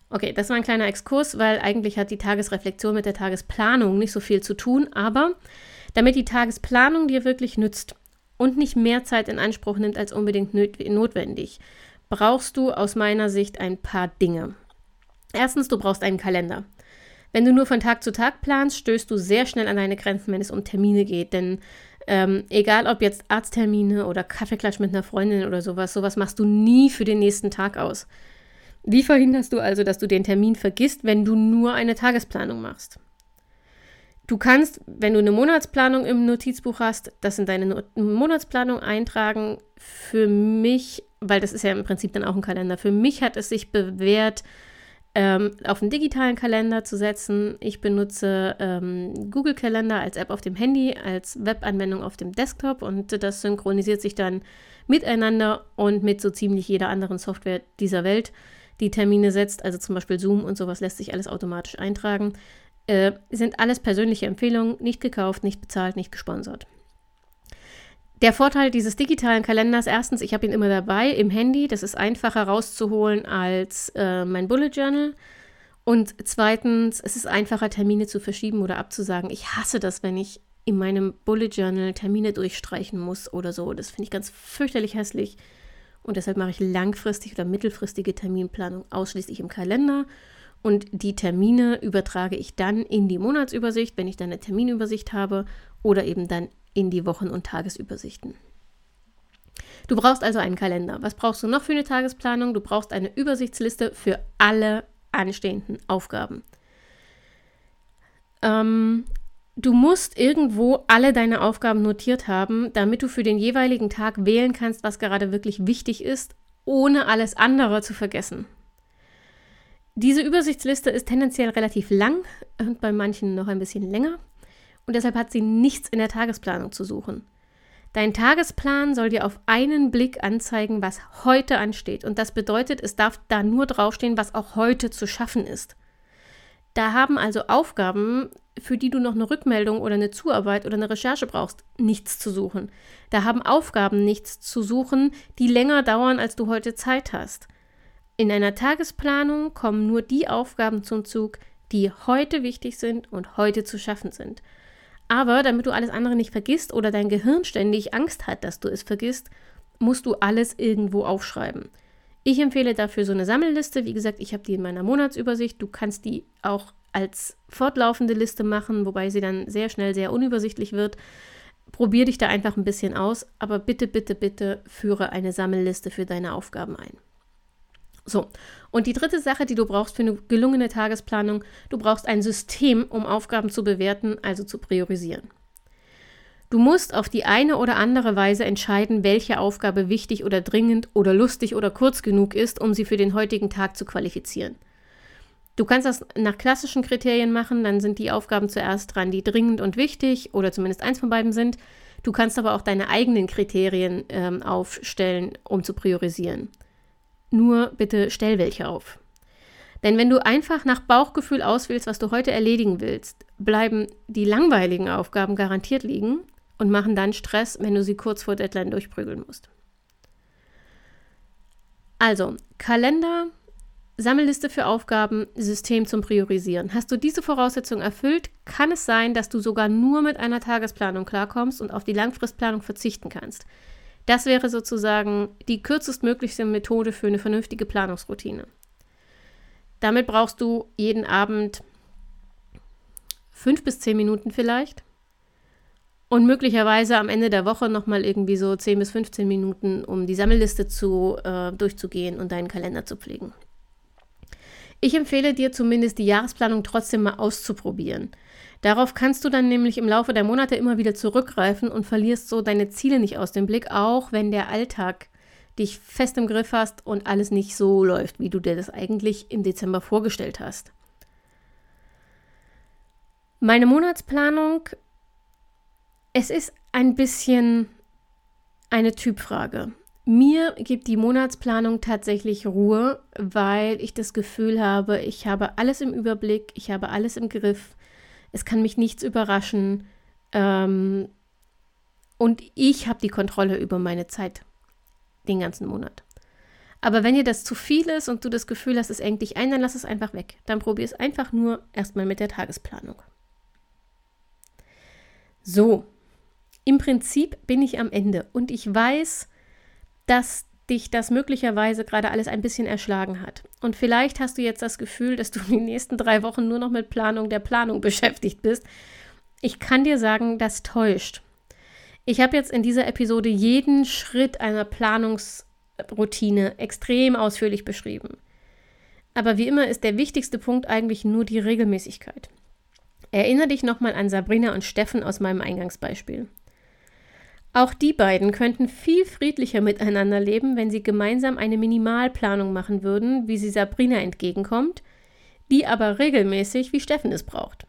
A: Okay, das war ein kleiner Exkurs, weil eigentlich hat die Tagesreflexion mit der Tagesplanung nicht so viel zu tun, aber damit die Tagesplanung dir wirklich nützt und nicht mehr Zeit in Anspruch nimmt als unbedingt notwendig, brauchst du aus meiner Sicht ein paar Dinge. Erstens, du brauchst einen Kalender. Wenn du nur von Tag zu Tag planst, stößt du sehr schnell an deine Grenzen, wenn es um Termine geht. Denn ähm, egal ob jetzt Arzttermine oder Kaffeeklatsch mit einer Freundin oder sowas, sowas machst du nie für den nächsten Tag aus. Wie verhinderst du also, dass du den Termin vergisst, wenn du nur eine Tagesplanung machst? Du kannst, wenn du eine Monatsplanung im Notizbuch hast, das in deine Not Monatsplanung eintragen. Für mich, weil das ist ja im Prinzip dann auch ein Kalender, für mich hat es sich bewährt, ähm, auf einen digitalen Kalender zu setzen. Ich benutze ähm, Google Kalender als App auf dem Handy, als Webanwendung auf dem Desktop und das synchronisiert sich dann miteinander und mit so ziemlich jeder anderen Software dieser Welt, die Termine setzt. Also zum Beispiel Zoom und sowas lässt sich alles automatisch eintragen. Äh, sind alles persönliche Empfehlungen, nicht gekauft, nicht bezahlt, nicht gesponsert. Der Vorteil dieses digitalen Kalenders, erstens, ich habe ihn immer dabei im Handy, das ist einfacher rauszuholen als äh, mein Bullet Journal. Und zweitens, es ist einfacher, Termine zu verschieben oder abzusagen. Ich hasse das, wenn ich in meinem Bullet Journal Termine durchstreichen muss oder so. Das finde ich ganz fürchterlich hässlich. Und deshalb mache ich langfristig oder mittelfristige Terminplanung ausschließlich im Kalender. Und die Termine übertrage ich dann in die Monatsübersicht, wenn ich dann eine Terminübersicht habe, oder eben dann in die Wochen- und Tagesübersichten. Du brauchst also einen Kalender. Was brauchst du noch für eine Tagesplanung? Du brauchst eine Übersichtsliste für alle anstehenden Aufgaben. Ähm, du musst irgendwo alle deine Aufgaben notiert haben, damit du für den jeweiligen Tag wählen kannst, was gerade wirklich wichtig ist, ohne alles andere zu vergessen. Diese Übersichtsliste ist tendenziell relativ lang und bei manchen noch ein bisschen länger und deshalb hat sie nichts in der Tagesplanung zu suchen. Dein Tagesplan soll dir auf einen Blick anzeigen, was heute ansteht. Und das bedeutet, es darf da nur draufstehen, was auch heute zu schaffen ist. Da haben also Aufgaben, für die du noch eine Rückmeldung oder eine Zuarbeit oder eine Recherche brauchst, nichts zu suchen. Da haben Aufgaben nichts zu suchen, die länger dauern, als du heute Zeit hast. In einer Tagesplanung kommen nur die Aufgaben zum Zug, die heute wichtig sind und heute zu schaffen sind. Aber damit du alles andere nicht vergisst oder dein Gehirn ständig Angst hat, dass du es vergisst, musst du alles irgendwo aufschreiben. Ich empfehle dafür so eine Sammelliste. Wie gesagt, ich habe die in meiner Monatsübersicht. Du kannst die auch als fortlaufende Liste machen, wobei sie dann sehr schnell sehr unübersichtlich wird. Probier dich da einfach ein bisschen aus, aber bitte, bitte, bitte führe eine Sammelliste für deine Aufgaben ein. So, und die dritte Sache, die du brauchst für eine gelungene Tagesplanung, du brauchst ein System, um Aufgaben zu bewerten, also zu priorisieren. Du musst auf die eine oder andere Weise entscheiden, welche Aufgabe wichtig oder dringend oder lustig oder kurz genug ist, um sie für den heutigen Tag zu qualifizieren. Du kannst das nach klassischen Kriterien machen, dann sind die Aufgaben zuerst dran, die dringend und wichtig oder zumindest eins von beiden sind. Du kannst aber auch deine eigenen Kriterien ähm, aufstellen, um zu priorisieren. Nur bitte stell welche auf. Denn wenn du einfach nach Bauchgefühl auswählst, was du heute erledigen willst, bleiben die langweiligen Aufgaben garantiert liegen und machen dann Stress, wenn du sie kurz vor Deadline durchprügeln musst. Also, Kalender, Sammelliste für Aufgaben, System zum Priorisieren. Hast du diese Voraussetzung erfüllt, kann es sein, dass du sogar nur mit einer Tagesplanung klarkommst und auf die Langfristplanung verzichten kannst. Das wäre sozusagen die kürzestmöglichste Methode für eine vernünftige Planungsroutine. Damit brauchst du jeden Abend fünf bis zehn Minuten vielleicht und möglicherweise am Ende der Woche nochmal irgendwie so 10 bis 15 Minuten, um die Sammelliste zu, äh, durchzugehen und deinen Kalender zu pflegen. Ich empfehle dir zumindest die Jahresplanung trotzdem mal auszuprobieren. Darauf kannst du dann nämlich im Laufe der Monate immer wieder zurückgreifen und verlierst so deine Ziele nicht aus dem Blick, auch wenn der Alltag dich fest im Griff hast und alles nicht so läuft, wie du dir das eigentlich im Dezember vorgestellt hast. Meine Monatsplanung, es ist ein bisschen eine Typfrage. Mir gibt die Monatsplanung tatsächlich Ruhe, weil ich das Gefühl habe, ich habe alles im Überblick, ich habe alles im Griff, es kann mich nichts überraschen ähm, und ich habe die Kontrolle über meine Zeit den ganzen Monat. Aber wenn dir das zu viel ist und du das Gefühl hast, es engt dich ein, dann lass es einfach weg. Dann probier es einfach nur erstmal mit der Tagesplanung. So, im Prinzip bin ich am Ende und ich weiß, dass dich das möglicherweise gerade alles ein bisschen erschlagen hat. Und vielleicht hast du jetzt das Gefühl, dass du die nächsten drei Wochen nur noch mit Planung der Planung beschäftigt bist. Ich kann dir sagen, das täuscht. Ich habe jetzt in dieser Episode jeden Schritt einer Planungsroutine extrem ausführlich beschrieben. Aber wie immer ist der wichtigste Punkt eigentlich nur die Regelmäßigkeit. Erinnere dich nochmal an Sabrina und Steffen aus meinem Eingangsbeispiel. Auch die beiden könnten viel friedlicher miteinander leben, wenn sie gemeinsam eine Minimalplanung machen würden, wie sie Sabrina entgegenkommt, die aber regelmäßig wie Steffen es braucht.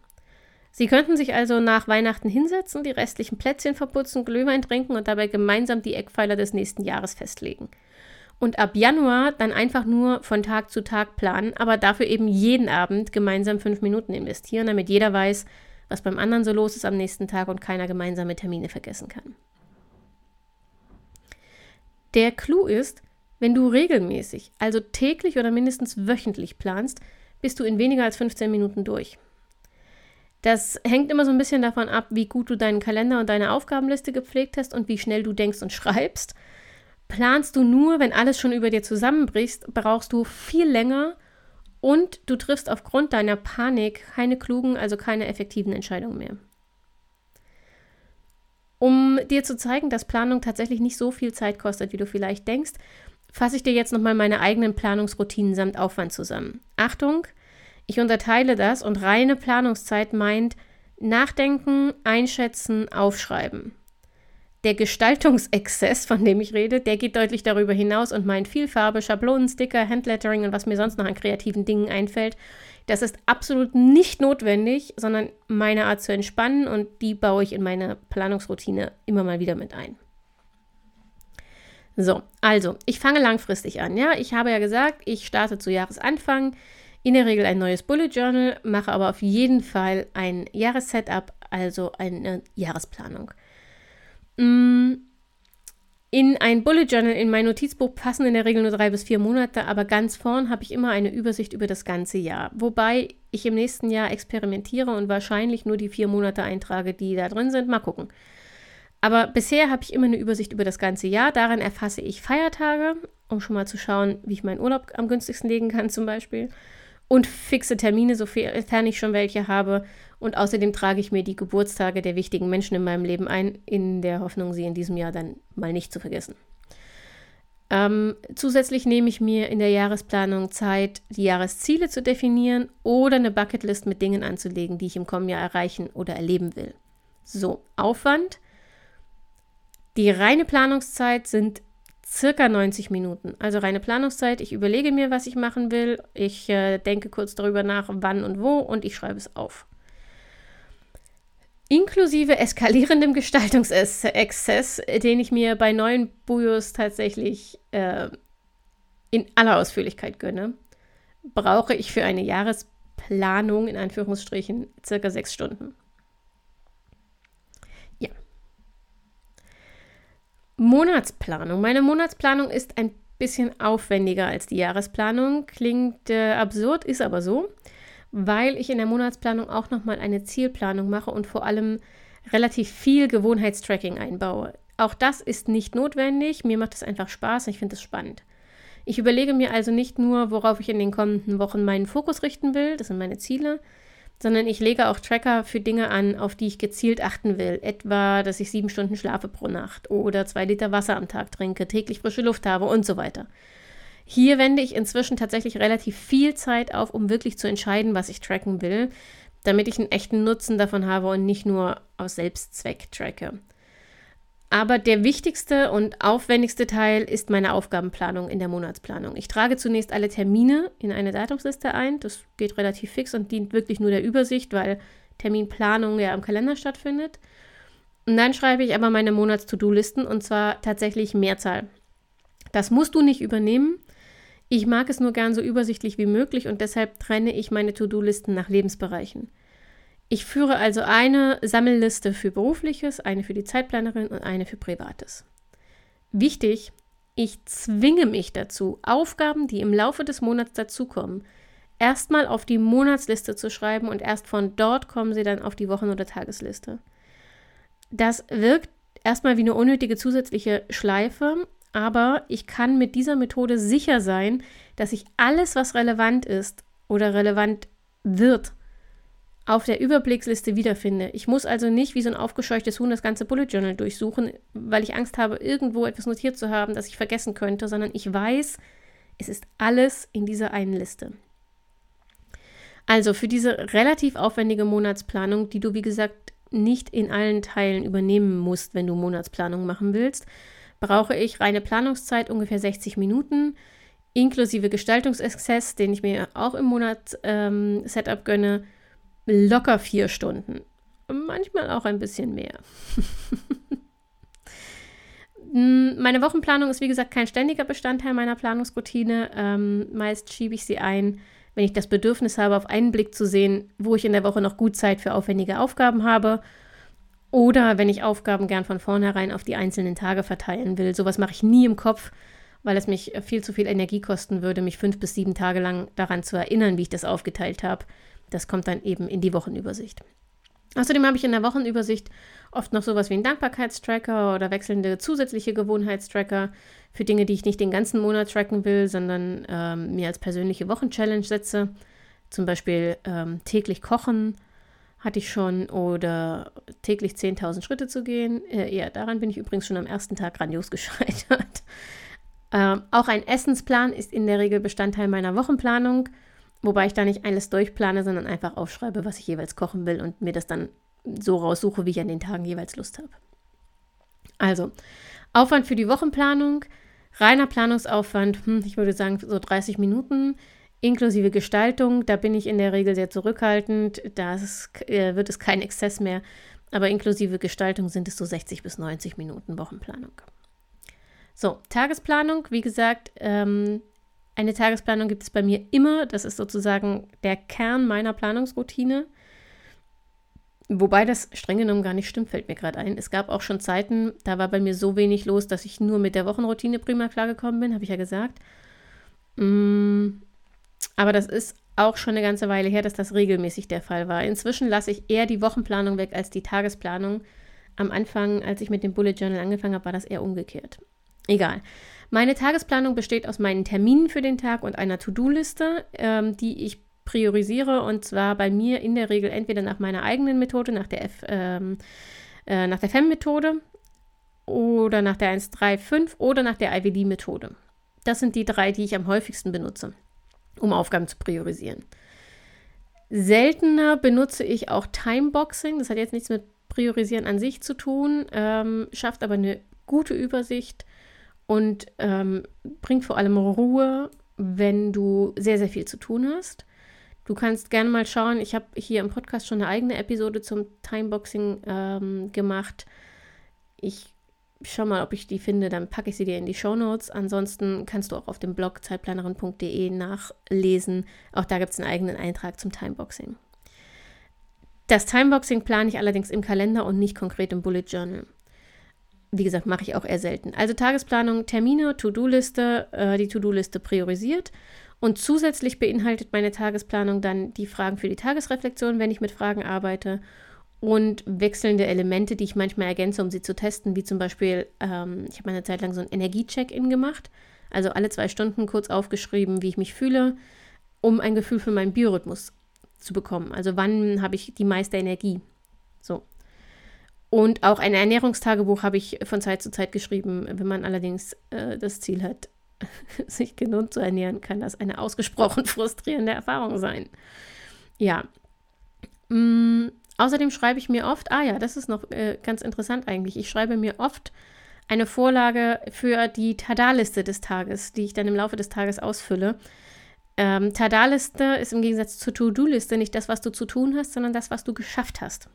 A: Sie könnten sich also nach Weihnachten hinsetzen, die restlichen Plätzchen verputzen, Glühwein trinken und dabei gemeinsam die Eckpfeiler des nächsten Jahres festlegen. Und ab Januar dann einfach nur von Tag zu Tag planen, aber dafür eben jeden Abend gemeinsam fünf Minuten investieren, damit jeder weiß, was beim anderen so los ist am nächsten Tag und keiner gemeinsame Termine vergessen kann. Der Clou ist, wenn du regelmäßig, also täglich oder mindestens wöchentlich planst, bist du in weniger als 15 Minuten durch. Das hängt immer so ein bisschen davon ab, wie gut du deinen Kalender und deine Aufgabenliste gepflegt hast und wie schnell du denkst und schreibst. Planst du nur, wenn alles schon über dir zusammenbricht, brauchst du viel länger und du triffst aufgrund deiner Panik keine klugen, also keine effektiven Entscheidungen mehr. Um dir zu zeigen, dass Planung tatsächlich nicht so viel Zeit kostet, wie du vielleicht denkst, fasse ich dir jetzt nochmal meine eigenen Planungsroutinen samt Aufwand zusammen. Achtung, ich unterteile das und reine Planungszeit meint Nachdenken, Einschätzen, Aufschreiben. Der Gestaltungsexzess, von dem ich rede, der geht deutlich darüber hinaus und meint viel Farbe, Schablonen, Sticker, Handlettering und was mir sonst noch an kreativen Dingen einfällt. Das ist absolut nicht notwendig, sondern meine Art zu entspannen und die baue ich in meine Planungsroutine immer mal wieder mit ein. So, also, ich fange langfristig an. Ja, ich habe ja gesagt, ich starte zu Jahresanfang. In der Regel ein neues Bullet Journal, mache aber auf jeden Fall ein Jahressetup, also eine Jahresplanung. Mm, in ein Bullet Journal, in mein Notizbuch passen in der Regel nur drei bis vier Monate, aber ganz vorn habe ich immer eine Übersicht über das ganze Jahr. Wobei ich im nächsten Jahr experimentiere und wahrscheinlich nur die vier Monate eintrage, die da drin sind. Mal gucken. Aber bisher habe ich immer eine Übersicht über das ganze Jahr. Daran erfasse ich Feiertage, um schon mal zu schauen, wie ich meinen Urlaub am günstigsten legen kann, zum Beispiel. Und fixe Termine, sofern ich schon welche habe. Und außerdem trage ich mir die Geburtstage der wichtigen Menschen in meinem Leben ein, in der Hoffnung, sie in diesem Jahr dann mal nicht zu vergessen. Ähm, zusätzlich nehme ich mir in der Jahresplanung Zeit, die Jahresziele zu definieren oder eine Bucketlist mit Dingen anzulegen, die ich im kommenden Jahr erreichen oder erleben will. So, Aufwand. Die reine Planungszeit sind circa 90 Minuten. Also reine Planungszeit. Ich überlege mir, was ich machen will. Ich äh, denke kurz darüber nach, wann und wo und ich schreibe es auf. Inklusive eskalierendem Gestaltungsexzess, den ich mir bei neuen Bujos tatsächlich äh, in aller Ausführlichkeit gönne. brauche ich für eine Jahresplanung in Anführungsstrichen circa sechs Stunden. Monatsplanung. Meine Monatsplanung ist ein bisschen aufwendiger als die Jahresplanung. Klingt äh, absurd, ist aber so, weil ich in der Monatsplanung auch nochmal eine Zielplanung mache und vor allem relativ viel Gewohnheitstracking einbaue. Auch das ist nicht notwendig. Mir macht es einfach Spaß. Ich finde es spannend. Ich überlege mir also nicht nur, worauf ich in den kommenden Wochen meinen Fokus richten will, das sind meine Ziele, sondern ich lege auch Tracker für Dinge an, auf die ich gezielt achten will. Etwa, dass ich sieben Stunden schlafe pro Nacht oder zwei Liter Wasser am Tag trinke, täglich frische Luft habe und so weiter. Hier wende ich inzwischen tatsächlich relativ viel Zeit auf, um wirklich zu entscheiden, was ich tracken will, damit ich einen echten Nutzen davon habe und nicht nur aus Selbstzweck tracke. Aber der wichtigste und aufwendigste Teil ist meine Aufgabenplanung in der Monatsplanung. Ich trage zunächst alle Termine in eine Datumsliste ein. Das geht relativ fix und dient wirklich nur der Übersicht, weil Terminplanung ja am Kalender stattfindet. Und dann schreibe ich aber meine Monats-To-Do-Listen und zwar tatsächlich Mehrzahl. Das musst du nicht übernehmen. Ich mag es nur gern so übersichtlich wie möglich und deshalb trenne ich meine To-Do-Listen nach Lebensbereichen. Ich führe also eine Sammelliste für berufliches, eine für die Zeitplanerin und eine für privates. Wichtig, ich zwinge mich dazu, Aufgaben, die im Laufe des Monats dazukommen, erstmal auf die Monatsliste zu schreiben und erst von dort kommen sie dann auf die Wochen- oder Tagesliste. Das wirkt erstmal wie eine unnötige zusätzliche Schleife, aber ich kann mit dieser Methode sicher sein, dass ich alles, was relevant ist oder relevant wird, auf der Überblicksliste wiederfinde. Ich muss also nicht wie so ein aufgescheuchtes Huhn das ganze Bullet Journal durchsuchen, weil ich Angst habe, irgendwo etwas notiert zu haben, das ich vergessen könnte, sondern ich weiß, es ist alles in dieser einen Liste. Also für diese relativ aufwendige Monatsplanung, die du wie gesagt nicht in allen Teilen übernehmen musst, wenn du Monatsplanung machen willst, brauche ich reine Planungszeit ungefähr 60 Minuten, inklusive Gestaltungsexzess, den ich mir auch im Monat ähm, Setup gönne locker vier Stunden. Manchmal auch ein bisschen mehr. Meine Wochenplanung ist, wie gesagt, kein ständiger Bestandteil meiner Planungsroutine. Ähm, meist schiebe ich sie ein, wenn ich das Bedürfnis habe, auf einen Blick zu sehen, wo ich in der Woche noch gut Zeit für aufwendige Aufgaben habe. Oder wenn ich Aufgaben gern von vornherein auf die einzelnen Tage verteilen will. Sowas mache ich nie im Kopf, weil es mich viel zu viel Energie kosten würde, mich fünf bis sieben Tage lang daran zu erinnern, wie ich das aufgeteilt habe. Das kommt dann eben in die Wochenübersicht. Außerdem habe ich in der Wochenübersicht oft noch sowas wie einen Dankbarkeitstracker oder wechselnde zusätzliche Gewohnheitstracker für Dinge, die ich nicht den ganzen Monat tracken will, sondern ähm, mir als persönliche Wochenchallenge setze. Zum Beispiel ähm, täglich kochen hatte ich schon oder täglich 10.000 Schritte zu gehen. Äh, ja, daran bin ich übrigens schon am ersten Tag grandios gescheitert. Ähm, auch ein Essensplan ist in der Regel Bestandteil meiner Wochenplanung. Wobei ich da nicht alles durchplane, sondern einfach aufschreibe, was ich jeweils kochen will und mir das dann so raussuche, wie ich an den Tagen jeweils Lust habe. Also, Aufwand für die Wochenplanung, reiner Planungsaufwand, hm, ich würde sagen so 30 Minuten, inklusive Gestaltung, da bin ich in der Regel sehr zurückhaltend, da äh, wird es kein Exzess mehr, aber inklusive Gestaltung sind es so 60 bis 90 Minuten Wochenplanung. So, Tagesplanung, wie gesagt, ähm, eine Tagesplanung gibt es bei mir immer. Das ist sozusagen der Kern meiner Planungsroutine. Wobei das streng genommen gar nicht stimmt, fällt mir gerade ein. Es gab auch schon Zeiten, da war bei mir so wenig los, dass ich nur mit der Wochenroutine prima klargekommen bin, habe ich ja gesagt. Mm, aber das ist auch schon eine ganze Weile her, dass das regelmäßig der Fall war. Inzwischen lasse ich eher die Wochenplanung weg als die Tagesplanung. Am Anfang, als ich mit dem Bullet Journal angefangen habe, war das eher umgekehrt. Egal. Meine Tagesplanung besteht aus meinen Terminen für den Tag und einer To-Do-Liste, ähm, die ich priorisiere und zwar bei mir in der Regel entweder nach meiner eigenen Methode, nach der, F, ähm, äh, nach der FEM-Methode oder nach der 135 oder nach der IVD-Methode. Das sind die drei, die ich am häufigsten benutze, um Aufgaben zu priorisieren. Seltener benutze ich auch Timeboxing. Das hat jetzt nichts mit Priorisieren an sich zu tun, ähm, schafft aber eine gute Übersicht und ähm, bringt vor allem Ruhe, wenn du sehr, sehr viel zu tun hast. Du kannst gerne mal schauen, ich habe hier im Podcast schon eine eigene Episode zum Timeboxing ähm, gemacht. Ich schau mal, ob ich die finde, dann packe ich sie dir in die Show Notes. Ansonsten kannst du auch auf dem Blog zeitplanerin.de nachlesen. Auch da gibt es einen eigenen Eintrag zum Timeboxing. Das Timeboxing plane ich allerdings im Kalender und nicht konkret im Bullet Journal. Wie gesagt, mache ich auch eher selten. Also Tagesplanung, Termine, To-Do-Liste, äh, die To-Do-Liste priorisiert. Und zusätzlich beinhaltet meine Tagesplanung dann die Fragen für die Tagesreflexion, wenn ich mit Fragen arbeite und wechselnde Elemente, die ich manchmal ergänze, um sie zu testen, wie zum Beispiel, ähm, ich habe eine Zeit lang so ein Energie-Check-In gemacht, also alle zwei Stunden kurz aufgeschrieben, wie ich mich fühle, um ein Gefühl für meinen Biorhythmus zu bekommen. Also wann habe ich die meiste Energie? So. Und auch ein Ernährungstagebuch habe ich von Zeit zu Zeit geschrieben. Wenn man allerdings äh, das Ziel hat, sich gesund zu ernähren, kann das eine ausgesprochen frustrierende Erfahrung sein. Ja. Mm, Außerdem schreibe ich mir oft, ah ja, das ist noch äh, ganz interessant eigentlich, ich schreibe mir oft eine Vorlage für die Tada-Liste des Tages, die ich dann im Laufe des Tages ausfülle. Ähm, Tada-Liste ist im Gegensatz zur To-Do-Liste nicht das, was du zu tun hast, sondern das, was du geschafft hast.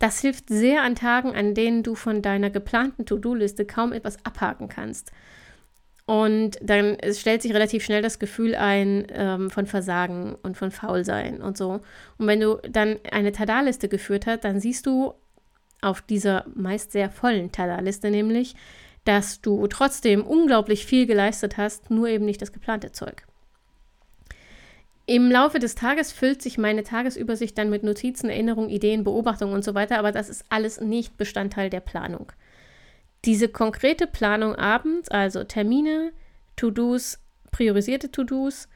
A: Das hilft sehr an Tagen, an denen du von deiner geplanten To-Do-Liste kaum etwas abhaken kannst. Und dann stellt sich relativ schnell das Gefühl ein ähm, von Versagen und von Faulsein und so. Und wenn du dann eine Tada-Liste geführt hast, dann siehst du auf dieser meist sehr vollen Tada-Liste nämlich, dass du trotzdem unglaublich viel geleistet hast, nur eben nicht das geplante Zeug. Im Laufe des Tages füllt sich meine Tagesübersicht dann mit Notizen, Erinnerungen, Ideen, Beobachtungen und so weiter, aber das ist alles nicht Bestandteil der Planung. Diese konkrete Planung abends, also Termine, To-Dos, priorisierte To-Dos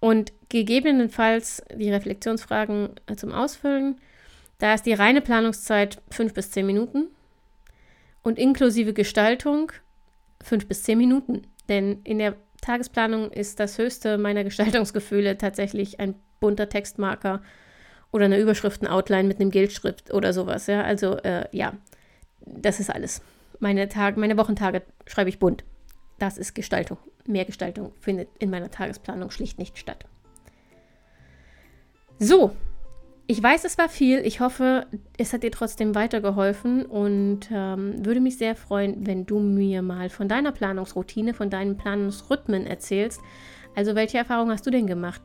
A: und gegebenenfalls die Reflexionsfragen zum Ausfüllen, da ist die reine Planungszeit fünf bis zehn Minuten und inklusive Gestaltung fünf bis zehn Minuten. Denn in der Tagesplanung ist das höchste meiner Gestaltungsgefühle tatsächlich ein bunter Textmarker oder eine Überschriften-Outline mit einem Geldschrift oder sowas. Ja, also äh, ja, das ist alles. Meine, Tag, meine Wochentage schreibe ich bunt. Das ist Gestaltung. Mehr Gestaltung findet in meiner Tagesplanung schlicht nicht statt. So, ich weiß, es war viel. Ich hoffe, es hat dir trotzdem weitergeholfen und ähm, würde mich sehr freuen, wenn du mir mal von deiner Planungsroutine, von deinen Planungsrhythmen erzählst. Also, welche Erfahrungen hast du denn gemacht?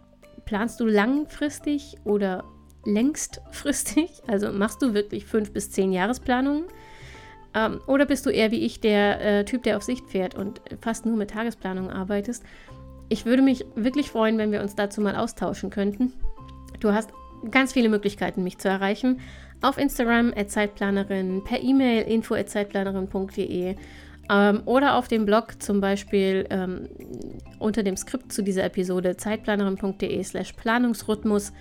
A: Planst du langfristig oder längstfristig? Also machst du wirklich fünf bis zehn Jahresplanungen? Ähm, oder bist du eher wie ich der äh, Typ, der auf Sicht fährt und fast nur mit Tagesplanung arbeitest? Ich würde mich wirklich freuen, wenn wir uns dazu mal austauschen könnten. Du hast ganz viele Möglichkeiten, mich zu erreichen. Auf Instagram Zeitplanerin, per E-Mail info zeitplanerin.de ähm, oder auf dem Blog zum Beispiel ähm, unter dem Skript zu dieser Episode zeitplanerin.de slash Planungsrhythmus.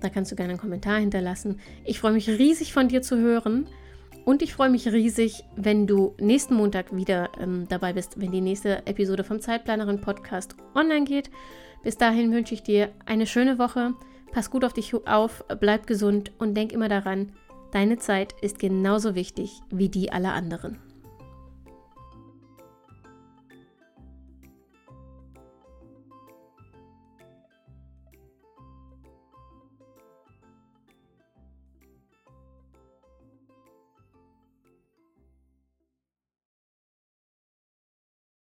A: Da kannst du gerne einen Kommentar hinterlassen. Ich freue mich riesig von dir zu hören. Und ich freue mich riesig, wenn du nächsten Montag wieder ähm, dabei bist, wenn die nächste Episode vom Zeitplanerin Podcast online geht. Bis dahin wünsche ich dir eine schöne Woche. Pass gut auf dich auf, bleib gesund und denk immer daran, deine Zeit ist genauso wichtig wie die aller anderen.